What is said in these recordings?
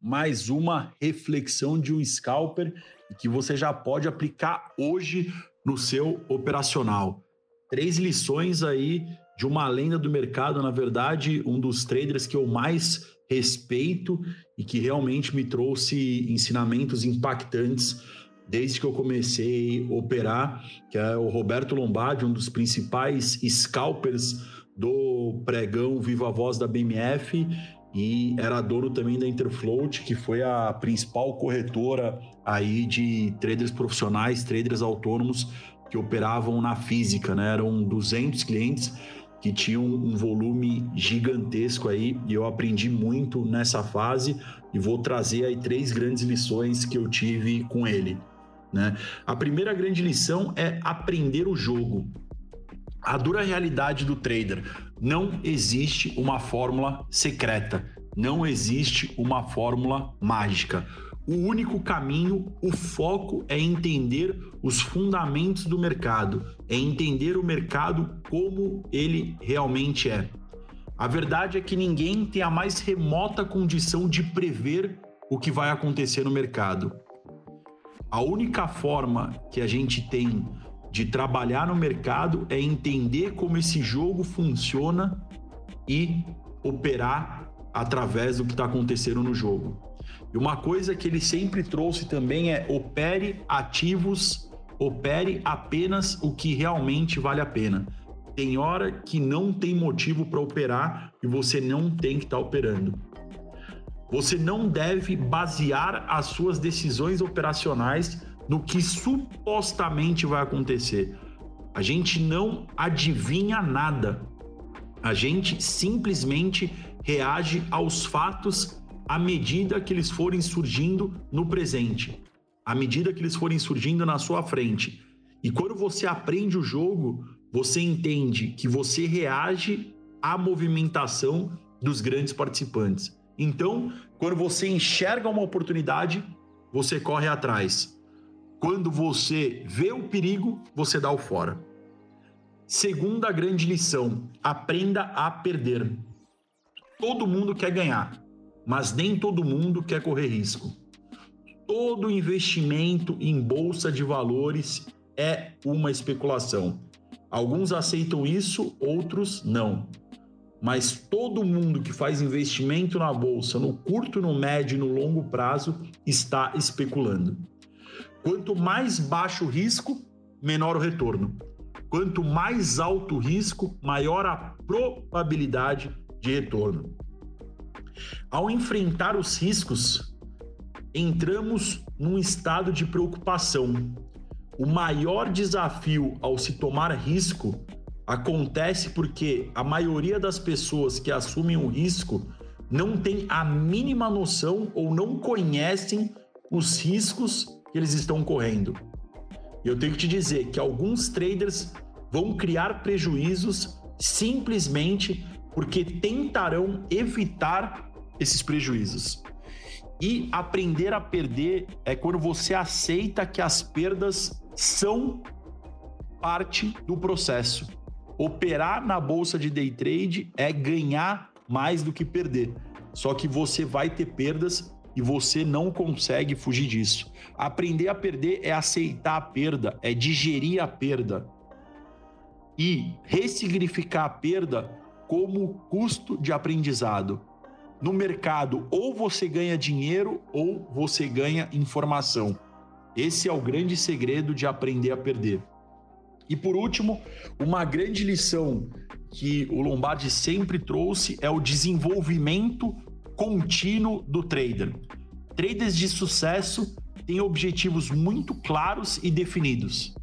mais uma reflexão de um scalper que você já pode aplicar hoje no seu operacional. Três lições aí de uma lenda do mercado, na verdade, um dos traders que eu mais respeito e que realmente me trouxe ensinamentos impactantes desde que eu comecei a operar, que é o Roberto Lombardi, um dos principais scalpers do pregão Viva Voz da BMF e era dono também da Interfloat, que foi a principal corretora aí de traders profissionais, traders autônomos que operavam na física, né? Eram 200 clientes que tinham um volume gigantesco aí e eu aprendi muito nessa fase e vou trazer aí três grandes lições que eu tive com ele, né? A primeira grande lição é aprender o jogo. A dura realidade do trader: não existe uma fórmula secreta, não existe uma fórmula mágica. O único caminho, o foco é entender os fundamentos do mercado, é entender o mercado como ele realmente é. A verdade é que ninguém tem a mais remota condição de prever o que vai acontecer no mercado. A única forma que a gente tem de trabalhar no mercado é entender como esse jogo funciona e operar através do que está acontecendo no jogo. E uma coisa que ele sempre trouxe também é opere ativos, opere apenas o que realmente vale a pena. Tem hora que não tem motivo para operar e você não tem que estar tá operando. Você não deve basear as suas decisões operacionais no que supostamente vai acontecer. A gente não adivinha nada. A gente simplesmente reage aos fatos à medida que eles forem surgindo no presente, à medida que eles forem surgindo na sua frente. E quando você aprende o jogo, você entende que você reage à movimentação dos grandes participantes. Então, quando você enxerga uma oportunidade, você corre atrás. Quando você vê o perigo, você dá o fora. Segunda grande lição: aprenda a perder. Todo mundo quer ganhar, mas nem todo mundo quer correr risco. Todo investimento em bolsa de valores é uma especulação. Alguns aceitam isso, outros não. Mas todo mundo que faz investimento na bolsa no curto, no médio e no longo prazo está especulando. Quanto mais baixo o risco, menor o retorno. Quanto mais alto o risco, maior a probabilidade de retorno. Ao enfrentar os riscos, entramos num estado de preocupação. O maior desafio ao se tomar risco acontece porque a maioria das pessoas que assumem o risco não tem a mínima noção ou não conhecem os riscos que eles estão correndo. E eu tenho que te dizer que alguns traders vão criar prejuízos simplesmente porque tentarão evitar esses prejuízos. E aprender a perder é quando você aceita que as perdas são parte do processo. Operar na bolsa de day trade é ganhar mais do que perder. Só que você vai ter perdas e você não consegue fugir disso. Aprender a perder é aceitar a perda, é digerir a perda e ressignificar a perda como custo de aprendizado. No mercado, ou você ganha dinheiro ou você ganha informação. Esse é o grande segredo de aprender a perder. E por último, uma grande lição que o Lombardi sempre trouxe é o desenvolvimento contínuo do trader. Traders de sucesso têm objetivos muito claros e definidos.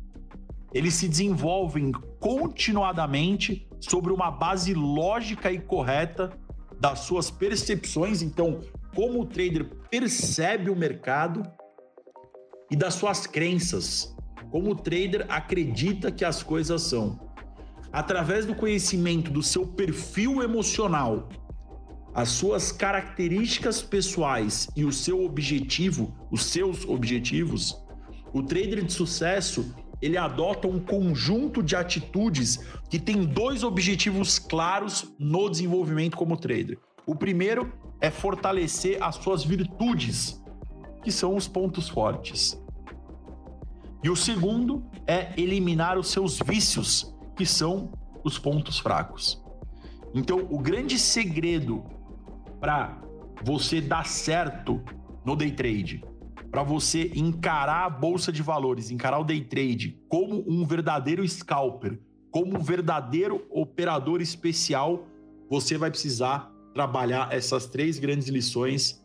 Eles se desenvolvem continuadamente sobre uma base lógica e correta das suas percepções, então, como o trader percebe o mercado e das suas crenças, como o trader acredita que as coisas são. Através do conhecimento do seu perfil emocional as suas características pessoais e o seu objetivo, os seus objetivos, o trader de sucesso ele adota um conjunto de atitudes que tem dois objetivos claros no desenvolvimento como trader. O primeiro é fortalecer as suas virtudes, que são os pontos fortes. E o segundo é eliminar os seus vícios, que são os pontos fracos. Então, o grande segredo para você dar certo no day trade, para você encarar a bolsa de valores, encarar o day trade como um verdadeiro scalper, como um verdadeiro operador especial, você vai precisar trabalhar essas três grandes lições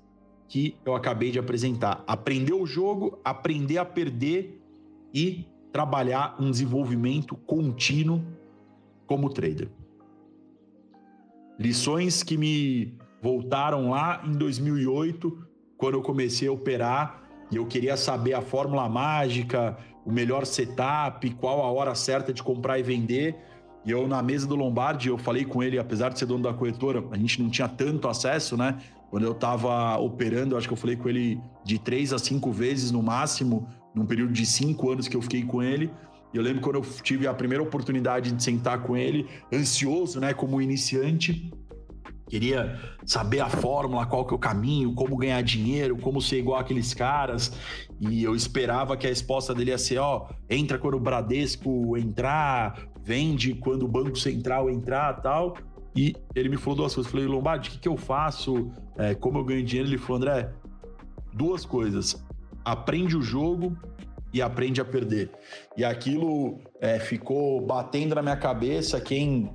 que eu acabei de apresentar. Aprender o jogo, aprender a perder e trabalhar um desenvolvimento contínuo como trader. Lições que me voltaram lá em 2008, quando eu comecei a operar e eu queria saber a fórmula mágica, o melhor setup, qual a hora certa de comprar e vender. E eu, na mesa do Lombardi, eu falei com ele, apesar de ser dono da corretora, a gente não tinha tanto acesso, né? Quando eu estava operando, acho que eu falei com ele de três a cinco vezes no máximo, num período de cinco anos que eu fiquei com ele. E eu lembro quando eu tive a primeira oportunidade de sentar com ele, ansioso, né, como iniciante, queria saber a fórmula, qual que é o caminho, como ganhar dinheiro, como ser igual aqueles caras. E eu esperava que a resposta dele ia ser, ó, entra quando o Bradesco entrar, vende quando o Banco Central entrar, tal. E ele me falou duas coisas. Eu falei, Lombardi, o que, que eu faço? É, como eu ganho dinheiro? Ele falou, André, duas coisas. Aprende o jogo e aprende a perder. E aquilo é, ficou batendo na minha cabeça. Quem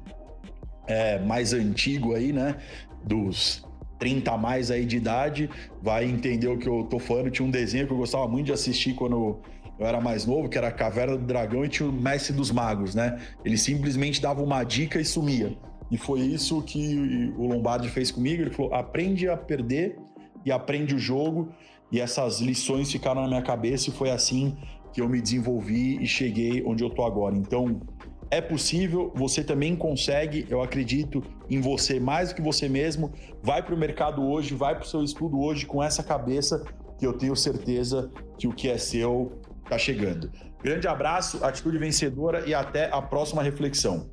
é mais antigo aí, né? Dos 30 a mais aí de idade, vai entender o que eu tô falando. Tinha um desenho que eu gostava muito de assistir quando eu era mais novo, que era a Caverna do Dragão e tinha o Mestre dos Magos, né? Ele simplesmente dava uma dica e sumia. E foi isso que o Lombardi fez comigo. Ele falou: aprende a perder e aprende o jogo. E essas lições ficaram na minha cabeça e foi assim que eu me desenvolvi e cheguei onde eu tô agora. Então, é possível, você também consegue, eu acredito em você mais do que você mesmo. Vai para o mercado hoje, vai para o seu estudo hoje com essa cabeça que eu tenho certeza que o que é seu está chegando. Grande abraço, atitude vencedora e até a próxima reflexão.